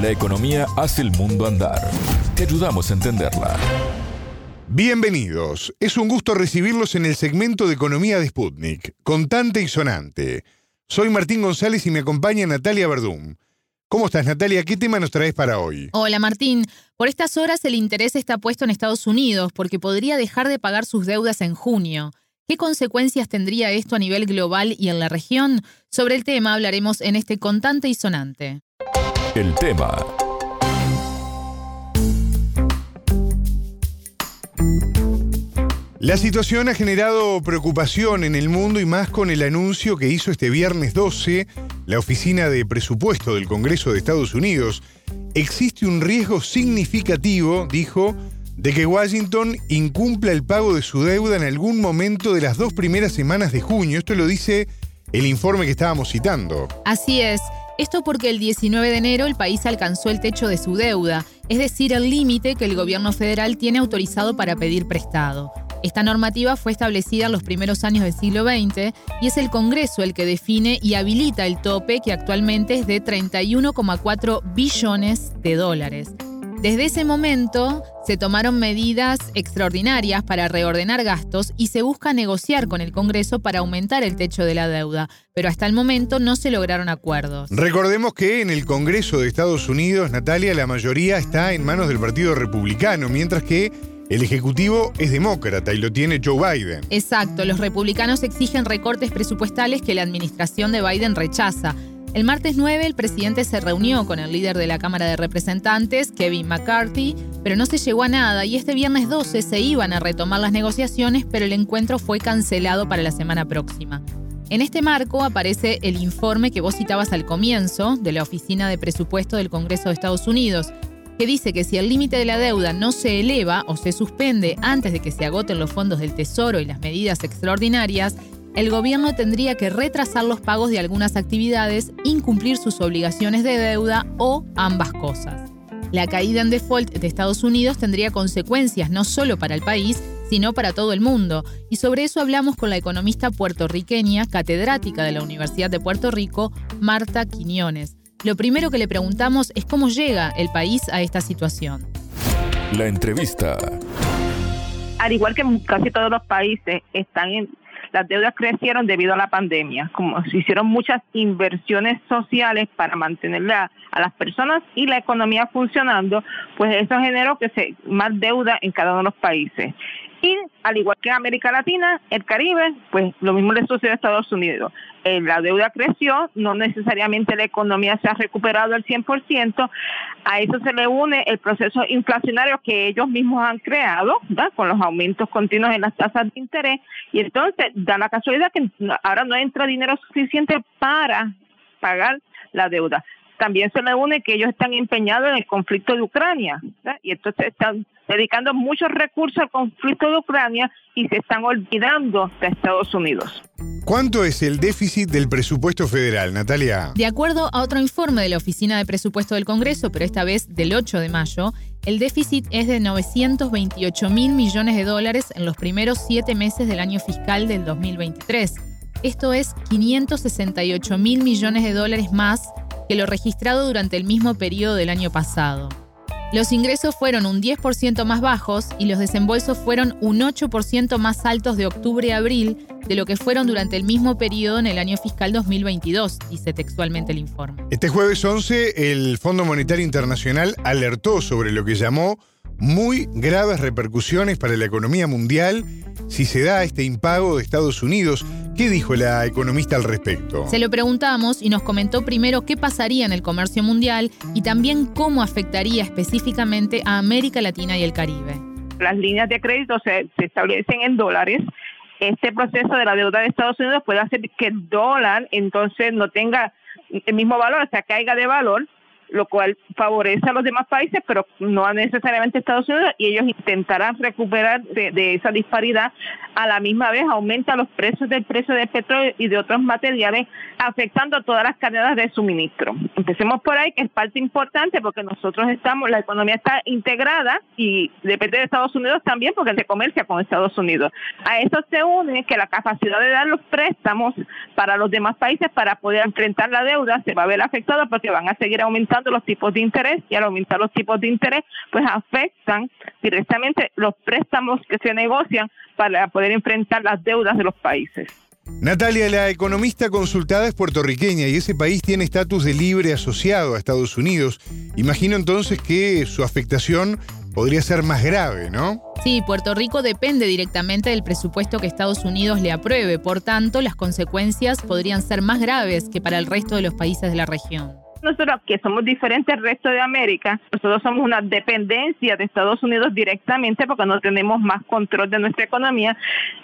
La economía hace el mundo andar. Te ayudamos a entenderla. Bienvenidos. Es un gusto recibirlos en el segmento de Economía de Sputnik, contante y sonante. Soy Martín González y me acompaña Natalia Verdún. ¿Cómo estás, Natalia? ¿Qué tema nos traes para hoy? Hola, Martín. Por estas horas el interés está puesto en Estados Unidos porque podría dejar de pagar sus deudas en junio. ¿Qué consecuencias tendría esto a nivel global y en la región? Sobre el tema hablaremos en este contante y sonante. El tema. La situación ha generado preocupación en el mundo y más con el anuncio que hizo este viernes 12 la Oficina de Presupuesto del Congreso de Estados Unidos. Existe un riesgo significativo, dijo, de que Washington incumpla el pago de su deuda en algún momento de las dos primeras semanas de junio. Esto lo dice el informe que estábamos citando. Así es. Esto porque el 19 de enero el país alcanzó el techo de su deuda, es decir, el límite que el gobierno federal tiene autorizado para pedir prestado. Esta normativa fue establecida en los primeros años del siglo XX y es el Congreso el que define y habilita el tope que actualmente es de 31,4 billones de dólares. Desde ese momento se tomaron medidas extraordinarias para reordenar gastos y se busca negociar con el Congreso para aumentar el techo de la deuda, pero hasta el momento no se lograron acuerdos. Recordemos que en el Congreso de Estados Unidos, Natalia, la mayoría está en manos del Partido Republicano, mientras que el Ejecutivo es demócrata y lo tiene Joe Biden. Exacto, los republicanos exigen recortes presupuestales que la administración de Biden rechaza. El martes 9 el presidente se reunió con el líder de la Cámara de Representantes, Kevin McCarthy, pero no se llegó a nada y este viernes 12 se iban a retomar las negociaciones, pero el encuentro fue cancelado para la semana próxima. En este marco aparece el informe que vos citabas al comienzo de la Oficina de Presupuesto del Congreso de Estados Unidos, que dice que si el límite de la deuda no se eleva o se suspende antes de que se agoten los fondos del Tesoro y las medidas extraordinarias, el gobierno tendría que retrasar los pagos de algunas actividades, incumplir sus obligaciones de deuda o ambas cosas. La caída en default de Estados Unidos tendría consecuencias no solo para el país, sino para todo el mundo. Y sobre eso hablamos con la economista puertorriqueña, catedrática de la Universidad de Puerto Rico, Marta Quiñones. Lo primero que le preguntamos es cómo llega el país a esta situación. La entrevista. Al igual que casi todos los países, están en las deudas crecieron debido a la pandemia, como se hicieron muchas inversiones sociales para mantener a, las personas y la economía funcionando, pues eso generó que se más deuda en cada uno de los países. Y al igual que en América Latina, el Caribe, pues lo mismo le sucede a Estados Unidos. Eh, la deuda creció, no necesariamente la economía se ha recuperado al 100%. A eso se le une el proceso inflacionario que ellos mismos han creado, con los aumentos continuos en las tasas de interés. Y entonces da la casualidad que ahora no entra dinero suficiente para pagar la deuda también se le une que ellos están empeñados en el conflicto de Ucrania y entonces están dedicando muchos recursos al conflicto de Ucrania y se están olvidando de Estados Unidos. ¿Cuánto es el déficit del presupuesto federal, Natalia? De acuerdo a otro informe de la Oficina de Presupuesto del Congreso, pero esta vez del 8 de mayo, el déficit es de 928 mil millones de dólares en los primeros siete meses del año fiscal del 2023. Esto es 568 mil millones de dólares más que lo registrado durante el mismo periodo del año pasado. Los ingresos fueron un 10% más bajos y los desembolsos fueron un 8% más altos de octubre a abril de lo que fueron durante el mismo periodo en el año fiscal 2022, dice textualmente el informe. Este jueves 11, el Fondo Monetario Internacional alertó sobre lo que llamó muy graves repercusiones para la economía mundial si se da este impago de Estados Unidos. ¿Qué dijo la economista al respecto? Se lo preguntamos y nos comentó primero qué pasaría en el comercio mundial y también cómo afectaría específicamente a América Latina y el Caribe. Las líneas de crédito se, se establecen en dólares este proceso de la deuda de Estados Unidos puede hacer que el dólar entonces no tenga el mismo valor, o sea, caiga de valor lo cual favorece a los demás países, pero no necesariamente a Estados Unidos, y ellos intentarán recuperar de, esa disparidad. A la misma vez aumenta los precios del precio del petróleo y de otros materiales, afectando a todas las cadenas de suministro. Empecemos por ahí, que es parte importante, porque nosotros estamos, la economía está integrada y depende de Estados Unidos también, porque se comercia con Estados Unidos. A eso se une que la capacidad de dar los préstamos para los demás países para poder enfrentar la deuda se va a ver afectada porque van a seguir aumentando aumentando los tipos de interés y al aumentar los tipos de interés, pues afectan directamente los préstamos que se negocian para poder enfrentar las deudas de los países. Natalia, la economista consultada es puertorriqueña y ese país tiene estatus de libre asociado a Estados Unidos. Imagino entonces que su afectación podría ser más grave, ¿no? Sí, Puerto Rico depende directamente del presupuesto que Estados Unidos le apruebe, por tanto, las consecuencias podrían ser más graves que para el resto de los países de la región. Nosotros que somos diferentes del resto de América, nosotros somos una dependencia de Estados Unidos directamente porque no tenemos más control de nuestra economía.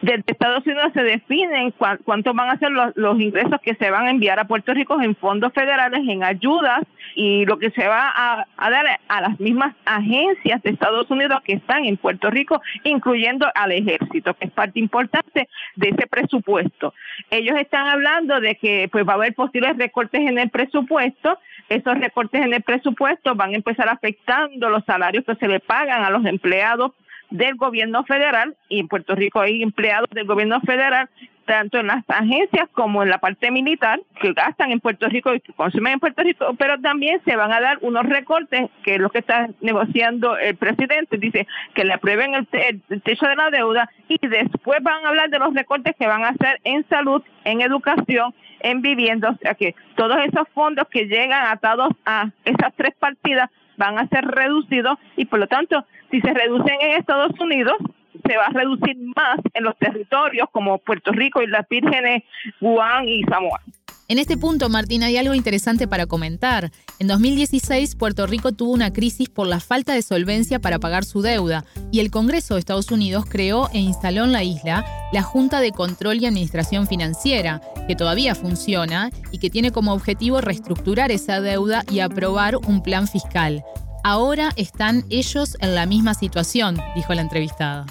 Desde Estados Unidos se definen cuántos van a ser los, los, ingresos que se van a enviar a Puerto Rico en fondos federales, en ayudas y lo que se va a, a dar a las mismas agencias de Estados Unidos que están en Puerto Rico, incluyendo al ejército, que es parte importante de ese presupuesto. Ellos están hablando de que pues va a haber posibles recortes en el presupuesto esos recortes en el presupuesto van a empezar afectando los salarios que se le pagan a los empleados del gobierno federal y en Puerto Rico hay empleados del gobierno federal tanto en las agencias como en la parte militar que gastan en Puerto Rico y que consumen en Puerto Rico, pero también se van a dar unos recortes, que es lo que está negociando el presidente, dice que le aprueben el, el techo de la deuda y después van a hablar de los recortes que van a hacer en salud, en educación en vivienda, o sea que todos esos fondos que llegan atados a esas tres partidas van a ser reducidos y por lo tanto, si se reducen en Estados Unidos, se va a reducir más en los territorios como Puerto Rico y las Vírgenes, Guam y Samoa. En este punto, Martín, hay algo interesante para comentar. En 2016, Puerto Rico tuvo una crisis por la falta de solvencia para pagar su deuda y el Congreso de Estados Unidos creó e instaló en la isla la Junta de Control y Administración Financiera, que todavía funciona y que tiene como objetivo reestructurar esa deuda y aprobar un plan fiscal. Ahora están ellos en la misma situación, dijo la entrevistada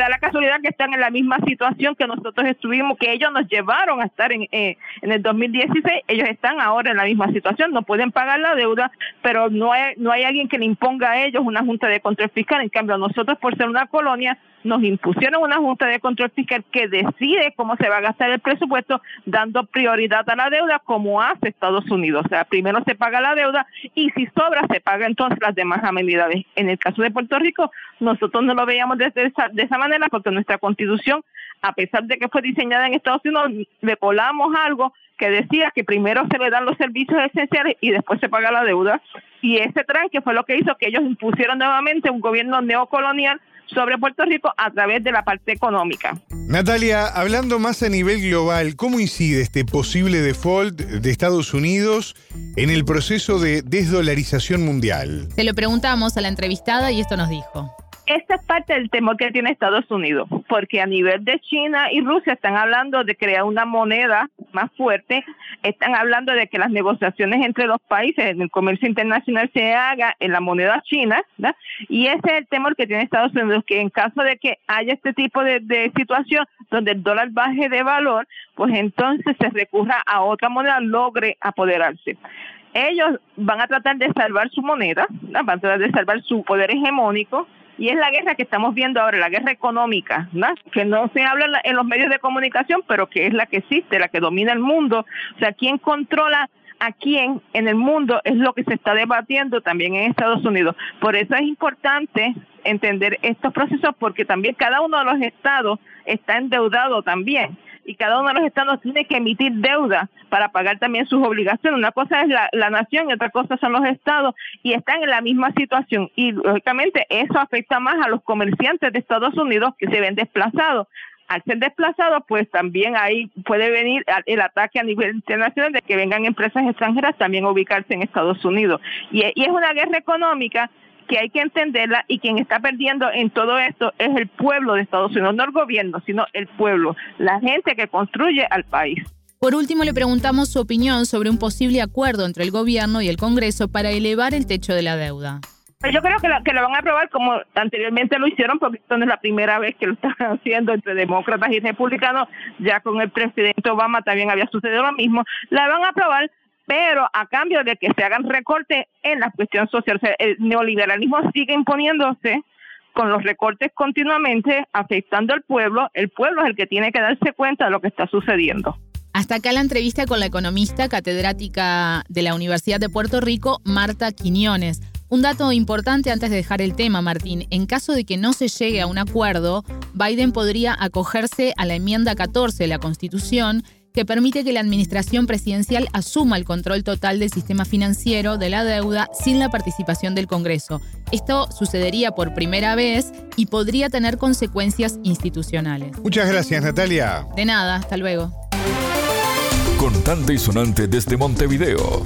da la casualidad que están en la misma situación que nosotros estuvimos, que ellos nos llevaron a estar en, eh, en el 2016, ellos están ahora en la misma situación, no pueden pagar la deuda, pero no hay, no hay alguien que le imponga a ellos una junta de control fiscal, en cambio nosotros por ser una colonia nos impusieron una junta de control fiscal que decide cómo se va a gastar el presupuesto dando prioridad a la deuda como hace Estados Unidos. O sea, primero se paga la deuda y si sobra se paga entonces las demás amenidades. En el caso de Puerto Rico, nosotros no lo veíamos de esa, de esa manera porque nuestra constitución, a pesar de que fue diseñada en Estados Unidos, le colamos algo que decía que primero se le dan los servicios esenciales y después se paga la deuda. Y ese tranque fue lo que hizo que ellos impusieron nuevamente un gobierno neocolonial sobre Puerto Rico a través de la parte económica. Natalia, hablando más a nivel global, ¿cómo incide este posible default de Estados Unidos en el proceso de desdolarización mundial? Se lo preguntamos a la entrevistada y esto nos dijo. Esta es parte del temor que tiene Estados Unidos, porque a nivel de China y Rusia están hablando de crear una moneda más fuerte, están hablando de que las negociaciones entre los países en el comercio internacional se haga en la moneda china, y ese es el temor que tiene Estados Unidos, que en caso de que haya este tipo de situación donde el dólar baje de valor, pues entonces se recurra a otra moneda, logre apoderarse. Ellos van a tratar de salvar su moneda, van a tratar de salvar su poder hegemónico, y es la guerra que estamos viendo ahora, la guerra económica, que no se habla en los medios de comunicación, pero que es la que existe, la que domina el mundo. O sea, quién controla a quién en el mundo es lo que se está debatiendo también en Estados Unidos. Por eso es importante entender estos procesos porque también cada uno de los estados está endeudado también y cada uno de los estados tiene que emitir deuda para pagar también sus obligaciones. Una cosa es la, la nación y otra cosa son los estados y están en la misma situación. Y lógicamente eso afecta más a los comerciantes de Estados Unidos que se ven desplazados al ser desplazados, pues también ahí puede venir el ataque a nivel internacional de que vengan empresas extranjeras también a ubicarse en Estados Unidos. Y, y es una guerra económica que hay que entenderla y quien está perdiendo en todo esto es el pueblo de Estados Unidos, no el gobierno, sino el pueblo, la gente que construye al país. Por último, le preguntamos su opinión sobre un posible acuerdo entre el gobierno y el Congreso para elevar el techo de la deuda. Pues yo creo que lo, que lo van a aprobar como anteriormente lo hicieron, porque esto no es la primera vez que lo están haciendo entre demócratas y republicanos, ya con el presidente Obama también había sucedido lo mismo, la van a aprobar pero a cambio de que se hagan recortes en la cuestión social. el neoliberalismo sigue imponiéndose con los recortes continuamente, afectando al pueblo. El pueblo es el que tiene que darse cuenta de lo que está sucediendo. Hasta acá la entrevista con la economista catedrática de la Universidad de Puerto Rico, Marta Quiñones. Un dato importante antes de dejar el tema, Martín. En caso de que no se llegue a un acuerdo, Biden podría acogerse a la enmienda 14 de la Constitución que permite que la administración presidencial asuma el control total del sistema financiero de la deuda sin la participación del Congreso. Esto sucedería por primera vez y podría tener consecuencias institucionales. Muchas gracias, Natalia. De nada, hasta luego. Contante y sonante desde Montevideo.